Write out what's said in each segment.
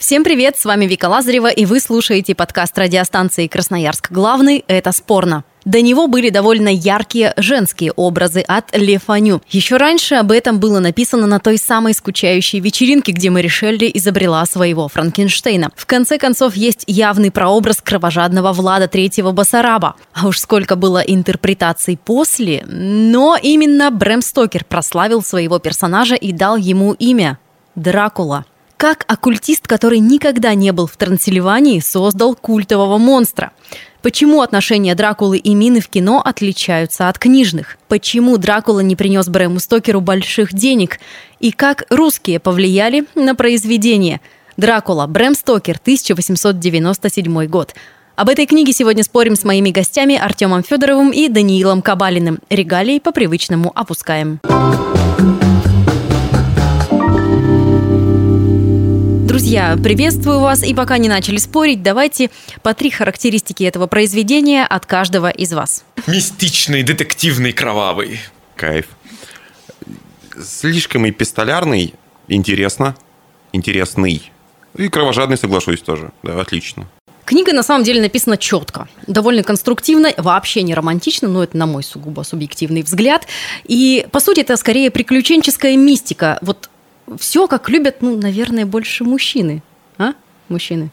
Всем привет, с вами Вика Лазарева, и вы слушаете подкаст радиостанции «Красноярск. Главный. Это спорно». До него были довольно яркие женские образы от Ле Фаню. Еще раньше об этом было написано на той самой скучающей вечеринке, где Маришелли изобрела своего Франкенштейна. В конце концов, есть явный прообраз кровожадного Влада Третьего Басараба. А уж сколько было интерпретаций после, но именно Брэм Стокер прославил своего персонажа и дал ему имя – Дракула. Как оккультист, который никогда не был в Трансильвании, создал культового монстра? Почему отношения Дракулы и Мины в кино отличаются от книжных? Почему Дракула не принес Брэму Стокеру больших денег? И как русские повлияли на произведение? Дракула, Брэм Стокер, 1897 год. Об этой книге сегодня спорим с моими гостями Артемом Федоровым и Даниилом Кабалиным. Регалии по привычному опускаем. Друзья, приветствую вас. И пока не начали спорить, давайте по три характеристики этого произведения от каждого из вас. Мистичный, детективный, кровавый. Кайф. Слишком эпистолярный, интересно, интересный. И кровожадный, соглашусь тоже. Да, отлично. Книга на самом деле написана четко, довольно конструктивно, вообще не романтично, но это на мой сугубо субъективный взгляд. И, по сути, это скорее приключенческая мистика. Вот все, как любят, ну, наверное, больше мужчины. А? Мужчины.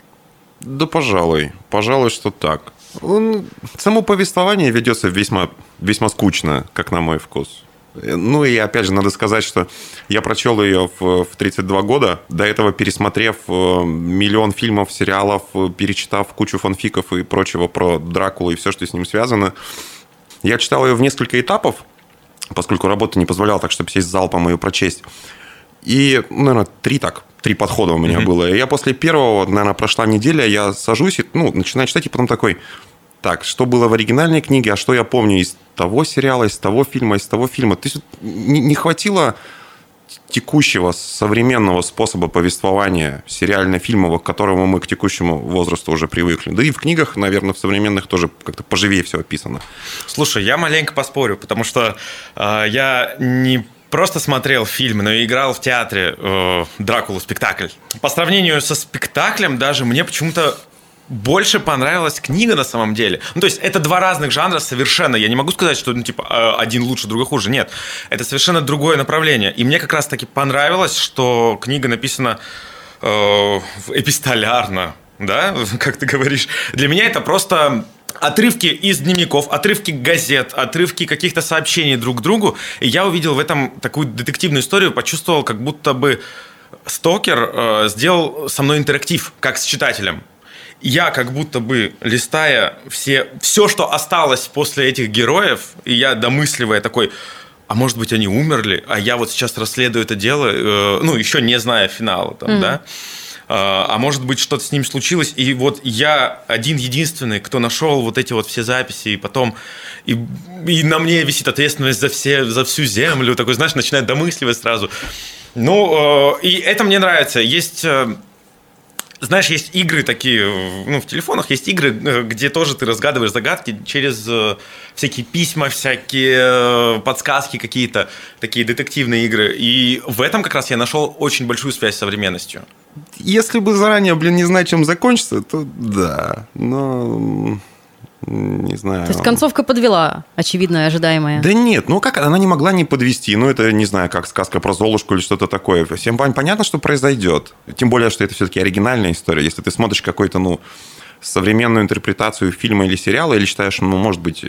Да, пожалуй. Пожалуй, что так. Он, само повествование ведется весьма, весьма скучно, как на мой вкус. Ну и опять же, надо сказать, что я прочел ее в, в 32 года, до этого пересмотрев э, миллион фильмов, сериалов, э, перечитав кучу фанфиков и прочего про Дракулу и все, что с ним связано. Я читал ее в несколько этапов, поскольку работа не позволяла так, чтобы сесть залпом ее прочесть. И, ну, наверное, три так, три подхода у меня было. И я после первого, наверное, прошла неделя, я сажусь и, ну, начинаю читать, и потом такой, так, что было в оригинальной книге, а что я помню из того сериала, из того фильма, из того фильма. То есть не, не хватило текущего современного способа повествования сериально-фильмового, к которому мы к текущему возрасту уже привыкли. Да и в книгах, наверное, в современных тоже как-то поживее все описано. Слушай, я маленько поспорю, потому что э, я не просто смотрел фильм, но и играл в театре э, Дракулу спектакль. По сравнению со спектаклем даже мне почему-то больше понравилась книга на самом деле. Ну, то есть это два разных жанра совершенно. Я не могу сказать, что ну, типа э, один лучше, другой хуже. Нет, это совершенно другое направление. И мне как раз-таки понравилось, что книга написана э, эпистолярно, да, как ты говоришь. Для меня это просто отрывки из дневников, отрывки газет, отрывки каких-то сообщений друг к другу. И я увидел в этом такую детективную историю, почувствовал, как будто бы Стокер э, сделал со мной интерактив, как с читателем. Я как будто бы, листая все, все, что осталось после этих героев, и я домысливая такой, а может быть, они умерли, а я вот сейчас расследую это дело, э, ну, еще не зная финала, там, Мгм. да, а а может быть, что-то с ним случилось, и вот я один единственный, кто нашел вот эти вот все записи, и потом и, и на мне висит ответственность за все, за всю землю, такой, знаешь, начинает домысливать сразу. Ну, э, и это мне нравится. Есть э, знаешь, есть игры такие, ну, в телефонах есть игры, э, где тоже ты разгадываешь загадки через всякие письма, всякие подсказки какие-то, такие детективные игры. И в этом как раз я нашел очень большую связь с современностью. Если бы заранее, блин, не знать, чем закончится, то да. Но не знаю. То есть концовка подвела, очевидно, ожидаемое. Да нет, ну как, она не могла не подвести. Ну, это, не знаю, как сказка про Золушку или что-то такое. Всем пон- понятно, что произойдет. Тем более, что это все-таки оригинальная история. Если ты смотришь какой-то, ну, современную интерпретацию фильма или сериала, или считаешь, ну, может быть,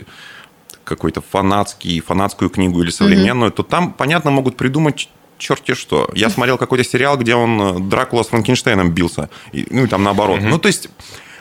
какой-то фанатский, фанатскую книгу или современную, то там, понятно, могут придумать черти что. Я смотрел какой-то сериал, где он э, Дракула с Франкенштейном бился. И, ну, и там наоборот. Ну, то есть...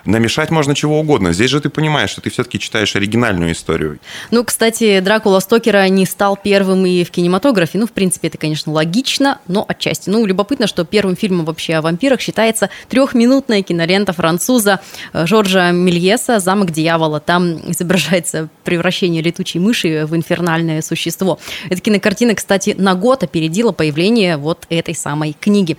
намешать можно чего угодно. Здесь же ты понимаешь, что ты все-таки читаешь оригинальную историю. Ну, кстати, Дракула Стокера не стал первым и в кинематографе. Ну, в принципе, это, конечно, логично, но отчасти. Ну, любопытно, что первым фильмом вообще о вампирах считается трехминутная кинолента француза э, Жоржа Мельеса «Замок дьявола». Там изображается превращение летучей мыши в инфернальное существо. Эта кинокартина, кстати, на год опередила появление вот этой самой книги.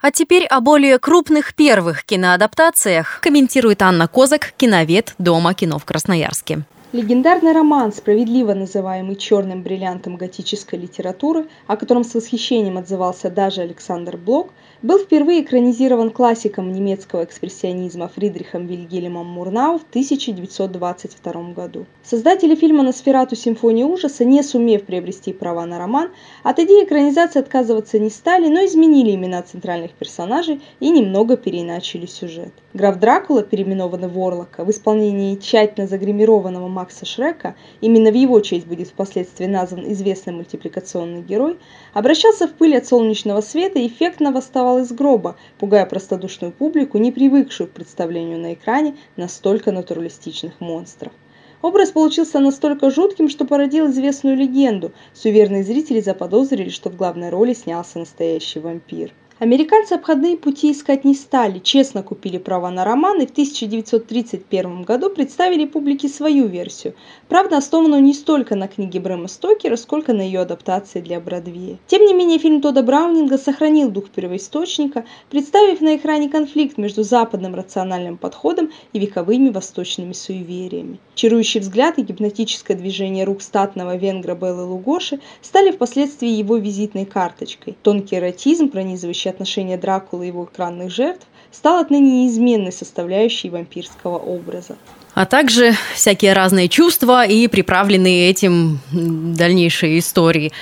А теперь о более крупных первых киноадаптациях комментирует Анна Козак, киновед Дома кино в Красноярске. Легендарный роман, справедливо называемый черным бриллиантом готической литературы, о котором с восхищением отзывался даже Александр Блок, был впервые экранизирован классиком немецкого экспрессионизма Фридрихом Вильгельмом Мурнау в 1922 году. Создатели фильма «Носферату. Симфония ужаса», не сумев приобрести права на роман, от идеи экранизации отказываться не стали, но изменили имена центральных персонажей и немного переиначили сюжет. Граф Дракула, переименованный в Орлока, в исполнении тщательно загримированного Макса Шрека, именно в его честь будет впоследствии назван известный мультипликационный герой, обращался в пыль от солнечного света и эффектно восставал из гроба, пугая простодушную публику, не привыкшую к представлению на экране настолько натуралистичных монстров. Образ получился настолько жутким, что породил известную легенду. Суеверные зрители заподозрили, что в главной роли снялся настоящий вампир. Американцы обходные пути искать не стали, честно купили права на роман и в 1931 году представили публике свою версию, правда основанную не столько на книге Брэма Стокера, сколько на ее адаптации для Бродвея. Тем не менее, фильм Тода Браунинга сохранил дух первоисточника, представив на экране конфликт между западным рациональным подходом и вековыми восточными суевериями. Чарующий взгляд и гипнотическое движение рук статного венгра Беллы Лугоши стали впоследствии его визитной карточкой. Тонкий эротизм, пронизывающий отношения Дракулы и его экранных жертв стал отныне неизменной составляющей вампирского образа. А также всякие разные чувства и приправленные этим дальнейшие истории.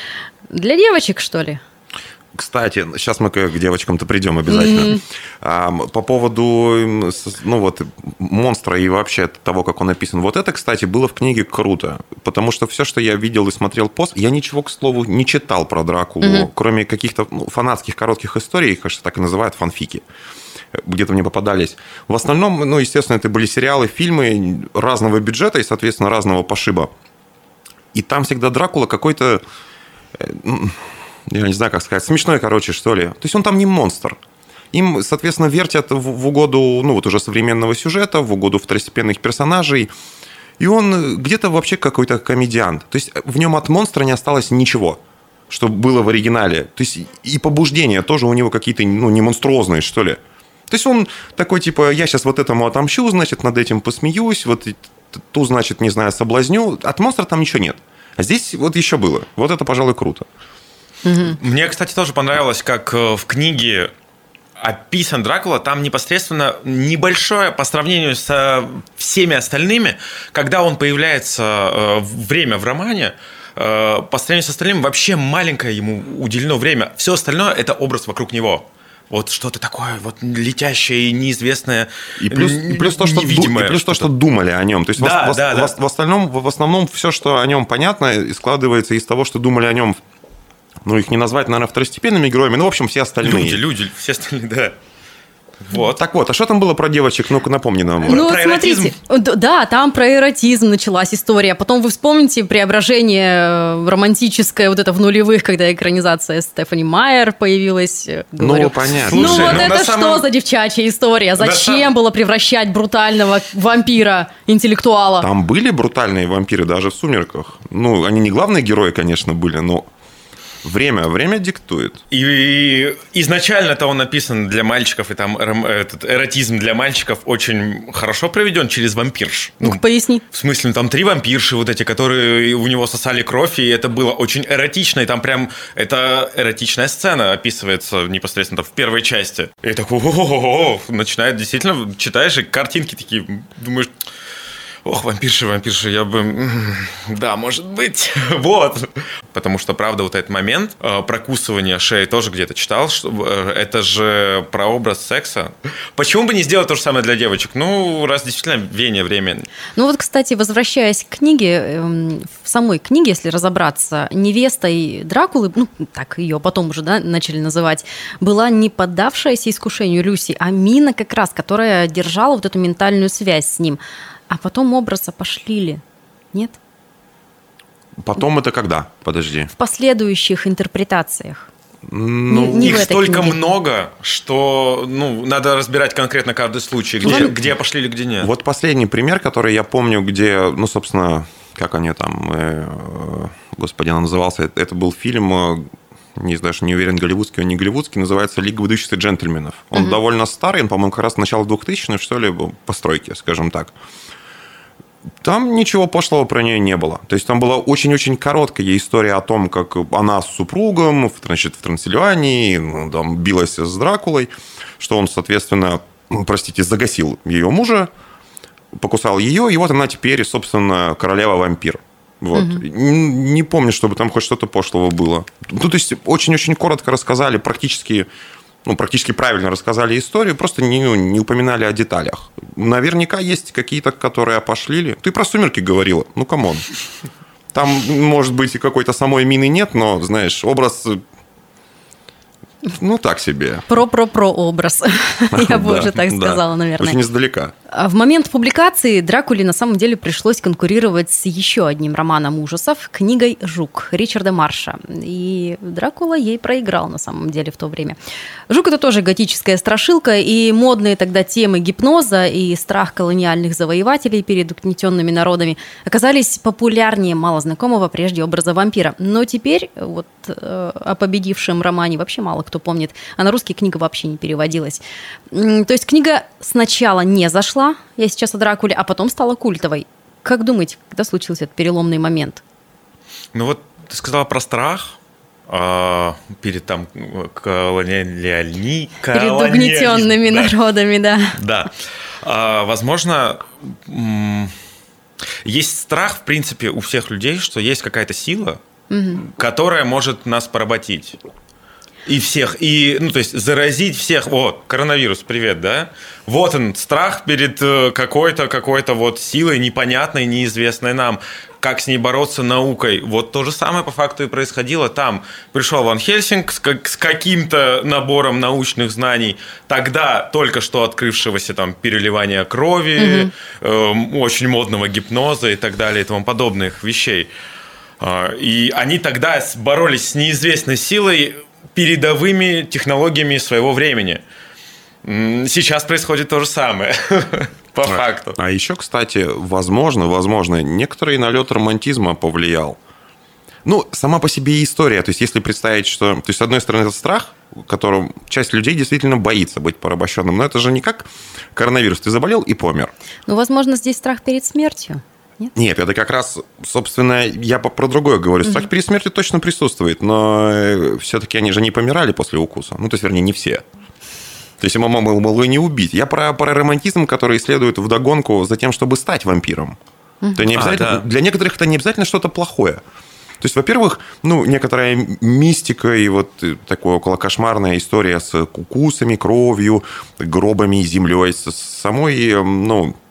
Для девочек, что ли? Кстати, сейчас мы к девочкам-то придем обязательно. Mm-hmm. По поводу ну вот, монстра и вообще того, как он написан. Вот это, кстати, было в книге круто. Потому что все, что я видел и смотрел пост, я ничего, к слову, не читал про Дракулу, mm-hmm. кроме каких-то ну, фанатских коротких историй, их, кажется, так и называют, фанфики где-то мне попадались. В основном, ну, естественно, это были сериалы, фильмы разного бюджета и, соответственно, разного пошиба. И там всегда Дракула какой-то э, я не знаю, как сказать, смешной, короче, что ли. То есть он там не монстр. Им, соответственно, вертят в, угоду, ну, вот уже современного сюжета, в угоду второстепенных персонажей. И он где-то вообще какой-то комедиант. То есть в нем от монстра не осталось ничего, что было в оригинале. То есть и побуждения тоже у него какие-то, ну, не монструозные, что ли. То есть он такой, типа, я сейчас вот этому отомщу, значит, над этим посмеюсь, вот ту, значит, не знаю, соблазню. От монстра там ничего нет. А здесь вот еще было. Вот это, пожалуй, круто. Мне, кстати, тоже понравилось, как э, в книге описан Дракула, там непосредственно небольшое по сравнению со всеми остальными, когда он появляется э, время в романе, э, по сравнению с остальными вообще маленькое ему уделено время. Все остальное это образ вокруг него. Вот что-то такое вот летящее и неизвестное, и плюс, и плюс то, что невидимое. И плюс то, что думали о нем. То есть да, в, да, в, да. В, в, остальном, в основном все, что о нем понятно, складывается из того, что думали о нем ну, их не назвать, наверное, второстепенными героями, ну, в общем, все остальные. Люди, люди, все остальные, да. Вот. Так вот, а что там было про девочек? Ну-ка, напомни нам. Ну, про смотрите, да, там про эротизм началась история. Потом вы вспомните преображение э, романтическое вот это в нулевых, когда экранизация Стефани Майер появилась. Э, говорю. Ну, понятно. Ну, Слушай, вот ну, это самом... что за девчачья история? Зачем сам... было превращать брутального вампира, интеллектуала? Там были брутальные вампиры даже в «Сумерках». Ну, они не главные герои, конечно, были, но Время, время диктует. И, и изначально-то он написан для мальчиков, и там этот эротизм для мальчиков очень хорошо проведен через вампирш. Ну, ну поясни. В смысле, ну, там три вампирши вот эти, которые у него сосали кровь, и это было очень эротично, и там прям это эротичная сцена описывается непосредственно в первой части. И такой, начинает действительно, читаешь, и картинки такие, думаешь, Ох, вампирши, вампирши, я бы... Да, может быть. Вот. Потому что, правда, вот этот момент э, прокусывания шеи тоже где-то читал, что э, это же прообраз секса. Почему бы не сделать то же самое для девочек? Ну, раз действительно веяние время. Ну вот, кстати, возвращаясь к книге, эм, в самой книге, если разобраться, невестой Дракулы, ну так ее потом уже да, начали называть, была не поддавшаяся искушению Люси, а Мина как раз, которая держала вот эту ментальную связь с ним. А потом образа пошлили. Нет? Потом это когда? Подожди. В последующих интерпретациях. Ну, Не- не Их столько книге. много, что ну, надо разбирать конкретно каждый случай, где, Ладно. где пошли или где нет. Вот последний пример, который я помню, где, ну, собственно, как они там, э, господи, он назывался, это, это был фильм, э, не знаю, не уверен, голливудский он не голливудский, называется «Лига выдающихся джентльменов». Он довольно старый, он, по-моему, как раз начало 2000-х, что ли, постройки, скажем так. Там ничего пошлого про нее не было. То есть там была очень-очень короткая история о том, как она с супругом значит, в Трансильвании ну, там, билась с Дракулой, что он, соответственно, простите, загасил ее мужа, покусал ее, и вот она теперь, собственно, королева-вампир. Вот. Н- Не помню, чтобы там хоть что-то пошлого было. Ну, то есть, очень-очень коротко рассказали, практически, ну, практически правильно рассказали историю, просто не, ну, не упоминали о деталях. Наверняка есть какие-то, которые опошлили. Ты про «Сумерки» говорила. Ну, come on. Там, может быть, и какой-то самой Мины нет, но, знаешь, образ... Ну, так себе. Про-про-про образ. Я бы уже так сказала, наверное. Очень издалека. А В момент публикации Дракуле на самом деле пришлось конкурировать с еще одним романом ужасов, книгой «Жук» Ричарда Марша. И Дракула ей проиграл на самом деле в то время. «Жук» — это тоже готическая страшилка, и модные тогда темы гипноза и страх колониальных завоевателей перед угнетенными народами оказались популярнее малознакомого прежде образа вампира. Но теперь вот э, о победившем романе вообще мало кто помнит, а на русский книга вообще не переводилась. То есть книга сначала не зашла, я сейчас о Дракуле, а потом стала культовой. Как думаете, когда случился этот переломный момент? Ну вот ты сказала про страх а, перед там колониальни... Перед угнетенными да. народами, да. Да. А, возможно, есть страх, в принципе, у всех людей, что есть какая-то сила, которая может нас поработить. И всех, и, ну, то есть, заразить всех. О, коронавирус, привет, да? Вот он, страх перед э, какой-то, какой-то вот силой непонятной, неизвестной нам. Как с ней бороться наукой. Вот то же самое по факту и происходило там. Пришел Ван Хельсинг с, как- с каким-то набором научных знаний, тогда только что открывшегося там переливания крови, эм, очень модного гипноза и так далее и тому подобных вещей. А, И они тогда боролись с неизвестной силой передовыми технологиями своего времени. Сейчас происходит то же самое, по факту. А еще, кстати, возможно, возможно, некоторый налет романтизма повлиял. Ну, сама по себе и история. То есть, если представить, что... То есть, с одной стороны, это страх, которым часть людей действительно боится быть порабощенным. Но это же не как коронавирус. Ты заболел и помер. Ну, возможно, здесь страх перед смертью. Нет? Нет, это как раз, собственно, я про другое говорю. Страх перед смертью точно присутствует, но все-таки они же не помирали после укуса. Ну, то есть, вернее, не все. То есть, могло и не убить. Я про, про романтизм, который следует вдогонку за тем, чтобы стать вампиром. То не А, обязательно, да. Для некоторых это не обязательно что-то плохое. То есть, во-первых, ну, некоторая мистика и вот э, такая около кошмарная история с укусами, кровью, гробами, землей, с самой, э, ну, э,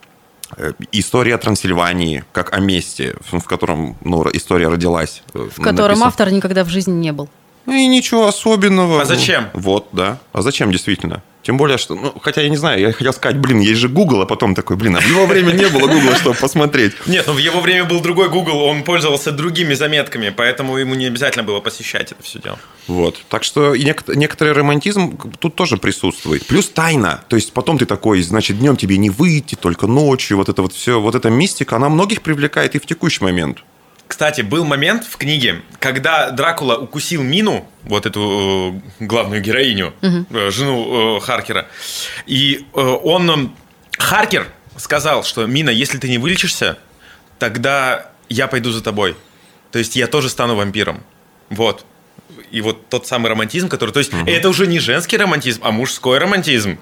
история Трансильвании, как о месте, в котором ну, история родилась. э, В котором автор никогда в жизни не был. Ну и ничего особенного. А зачем? Вот, да. А зачем действительно? Тем более, что, ну, хотя я не знаю, я хотел сказать, блин, есть же Google, а потом такой, блин, а в его время не было Google, чтобы посмотреть. Нет, ну в его время был другой Google, он пользовался другими заметками, поэтому ему не обязательно было посещать это все дело. Вот. Так что некоторый романтизм тут тоже присутствует. Плюс тайна. То есть потом ты такой, значит, днем тебе не выйти, только ночью. Вот это вот все, вот эта мистика, она многих привлекает и в текущий момент. Кстати, был момент в книге, когда Дракула укусил Мину, вот эту э, главную героиню, э, жену э, Харкера, и э, он, э, Харкер сказал, что Мина, если ты не вылечишься, тогда я пойду за тобой. То есть я тоже стану вампиром. Вот. И вот тот самый романтизм, который... То есть это уже не женский романтизм, а мужской романтизм.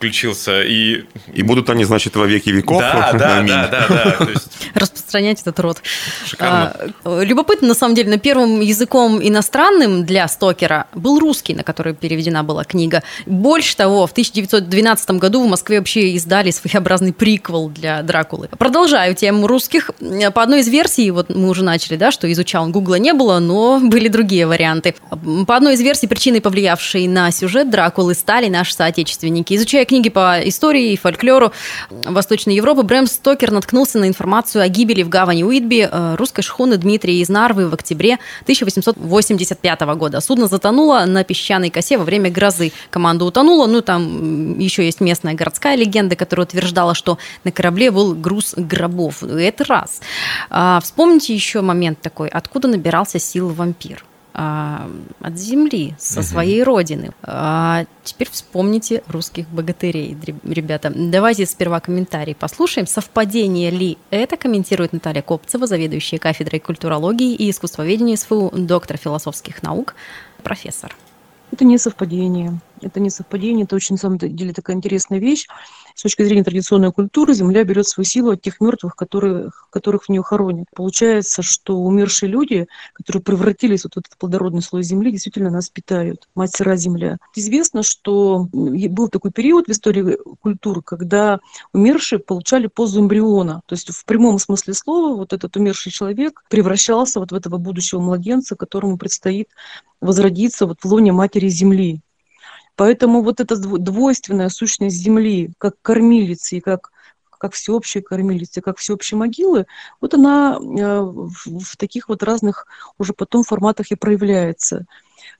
Включился. И, и будут они, значит, во веки веков. Да, да, да, да, да. Распространять этот род. Шикарно. А, любопытно, на самом деле, на первым языком иностранным для Стокера был русский, на который переведена была книга. Больше того, в 1912 году в Москве вообще издали своеобразный приквел для Дракулы. Продолжаю тему русских. По одной из версий, вот мы уже начали, да, что изучал Гугла не было, но были другие варианты. По одной из версий, причиной, повлиявшей на сюжет Дракулы, стали наши соотечественники. Изучая книги по истории и фольклору Восточной Европы, Брэм Стокер наткнулся на информацию о гибели в гавани Уитби э, русской шхуны Дмитрия из Нарвы в октябре 1885 года. Судно затонуло на песчаной косе во время грозы. Команда утонула, ну там еще есть местная городская легенда, которая утверждала, что на корабле был груз гробов. Это раз. А, вспомните еще момент такой, откуда набирался сил вампир а, от земли, со своей родины. А, теперь вспомните русских богатырей, ребята. Давайте сперва комментарий послушаем. Совпадение ли это комментирует Наталья Копцева, заведующая кафедрой культурологии и искусствоведения СФУ, доктор философских наук, профессор. Это не совпадение. Это не совпадение, это очень, на самом деле, такая интересная вещь. С точки зрения традиционной культуры Земля берет свою силу от тех мертвых, которые, которых в нее хоронят. Получается, что умершие люди, которые превратились вот в этот плодородный слой Земли, действительно нас питают. Мать сыра Земля. Известно, что был такой период в истории культуры, когда умершие получали позу эмбриона. То есть в прямом смысле слова вот этот умерший человек превращался вот в этого будущего младенца, которому предстоит возродиться вот в лоне матери Земли. Поэтому вот эта двойственная сущность Земли, как кормилицы и как как всеобщей кормилицы, как всеобщей могилы, вот она э, в таких вот разных уже потом форматах и проявляется.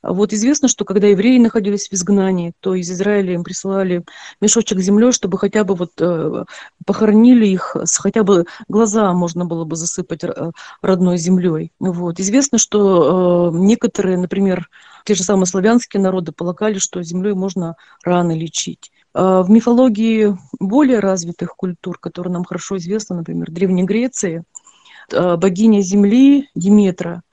Вот известно, что когда евреи находились в изгнании, то из Израиля им присылали мешочек землей, чтобы хотя бы вот э, похоронили их, хотя бы глаза можно было бы засыпать э, родной землей. Вот. Известно, что э, некоторые, например, те же самые славянские народы полагали, что землей можно раны лечить. В мифологии более развитых культур, которые нам хорошо известны, например, Древней Греции, богиня земли Диметра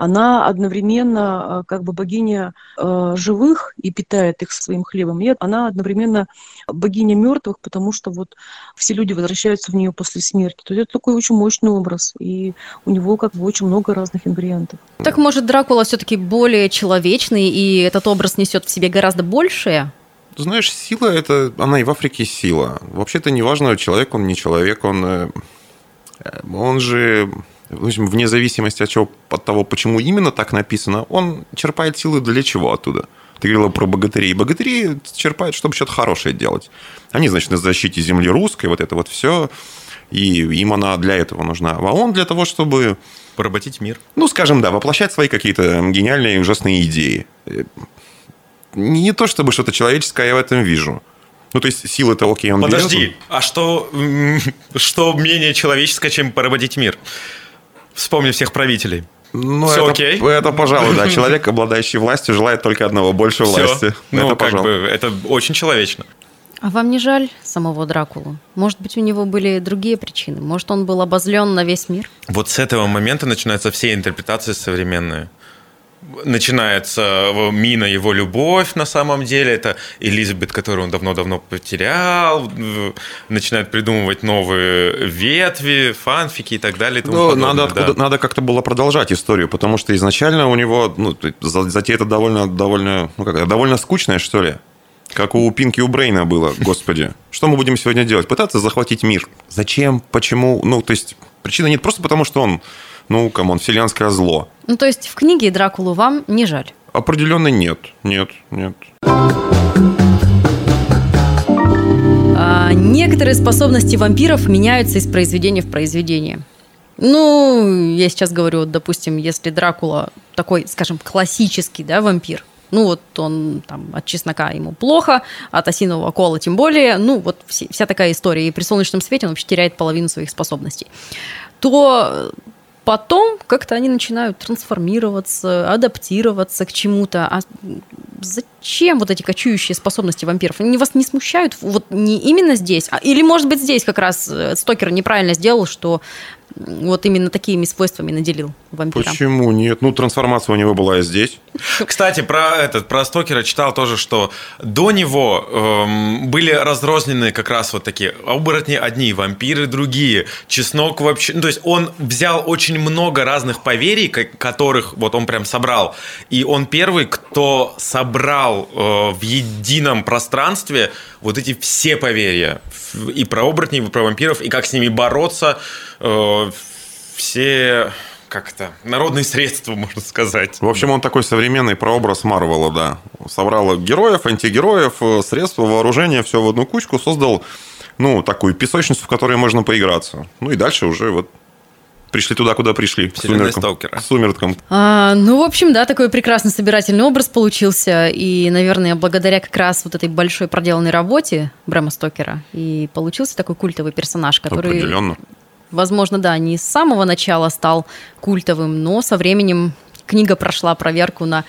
она одновременно а, как бы богиня а, живых и питает их своим хлебом, и она одновременно богиня мертвых, потому что вот все люди возвращаются в нее после смерти. То есть это такой очень мощный образ, и у него как бы очень много разных ингредиентов. Так может Дракула все-таки более человечный, и этот образ несет в себе гораздо большее? Знаешь, сила это, она и в Африке сила. Вообще-то неважно, человек он, не человек, он, э, он же в общем, вне зависимости от, чего, от того, почему именно так написано, он черпает силы для чего оттуда. Ты говорила про богатырей. Богатыри черпают, чтобы что-то хорошее делать. Они, значит, на защите земли русской, вот это вот все. И им она для этого нужна. А он для того, чтобы... Поработить мир. Ну, скажем, да, воплощать свои какие-то гениальные и ужасные идеи. Не то, чтобы что-то человеческое я в этом вижу. Ну, то есть сила это окей, он Подожди, берет. а что, что менее человеческое, чем поработить мир? Вспомни всех правителей. Ну, Все это, окей. Это, пожалуй, да. Человек, обладающий властью, желает только одного больше Все. власти. Ну, это, как пожалуй. бы, это очень человечно. А вам не жаль самого Дракулу? Может быть, у него были другие причины? Может, он был обозлен на весь мир? Вот с этого момента начинаются все интерпретации современные начинается Мина его любовь на самом деле, это Элизабет, которую он давно-давно потерял, начинает придумывать новые ветви, фанфики и так далее. И ну, надо, откуда, да. надо как-то было продолжать историю, потому что изначально у него, ну, затея это довольно, довольно, ну, как, довольно скучная, что ли. Как у Пинки у Брейна было, господи. Что мы будем сегодня делать? Пытаться захватить мир. Зачем? Почему? Ну, то есть, причины нет просто потому, что он ну, come on, вселенское зло. Ну, то есть в книге Дракулу вам не жаль? Определенно нет. Нет, нет. А, некоторые способности вампиров меняются из произведения в произведение. Ну, я сейчас говорю, допустим, если Дракула такой, скажем, классический, да, вампир, ну вот он там от чеснока ему плохо, от осинового кола тем более, ну вот вся такая история. И при солнечном свете он вообще теряет половину своих способностей. То потом как-то они начинают трансформироваться, адаптироваться к чему-то. А зачем вот эти кочующие способности вампиров? Они вас не смущают? Вот не именно здесь? А, или, может быть, здесь как раз э, Стокер неправильно сделал, что вот именно такими свойствами наделил вампира. Почему нет? Ну, трансформация у него была и здесь. Кстати, про этот, про Стокера читал тоже, что до него эм, были разрознены как раз вот такие оборотни одни, вампиры другие, чеснок вообще. Ну, то есть он взял очень много разных поверий, которых вот он прям собрал. И он первый, кто собрал э, в едином пространстве вот эти все поверья. И про оборотней, и про вампиров, и как с ними бороться. Э, все как это, народные средства, можно сказать. В общем, он такой современный прообраз Марвела, да. Собрал героев, антигероев, э, средства, вооружения, все в одну кучку, создал, ну, такую песочницу, в которой можно поиграться. Ну, и дальше уже вот пришли туда, куда пришли. Вселенная Сталкера. Сумеркам. А, ну, в общем, да, такой прекрасный собирательный образ получился. И, наверное, благодаря как раз вот этой большой проделанной работе Брэма Стокера и получился такой культовый персонаж, который... Определенно. Возможно, да, не с самого начала стал культовым, но со временем книга прошла проверку на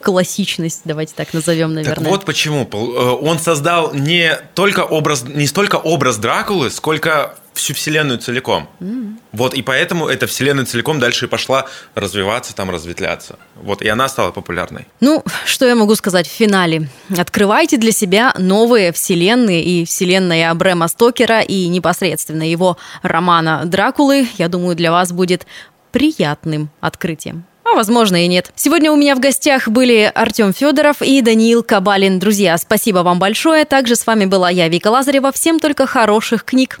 классичность, давайте так назовем, наверное. Так вот почему. Э, он создал не только образ, не столько образ Дракулы, сколько всю вселенную целиком. Mm. Вот, и поэтому эта вселенная целиком дальше и пошла развиваться, там разветвляться. Вот, и она стала популярной. Ну, что я могу сказать в финале? Открывайте для себя новые вселенные и вселенная Брэма Стокера и непосредственно его романа «Дракулы», я думаю, для вас будет приятным открытием. А возможно и нет. Сегодня у меня в гостях были Артем Федоров и Даниил Кабалин. Друзья, спасибо вам большое. Также с вами была я, Вика Лазарева. Всем только хороших книг.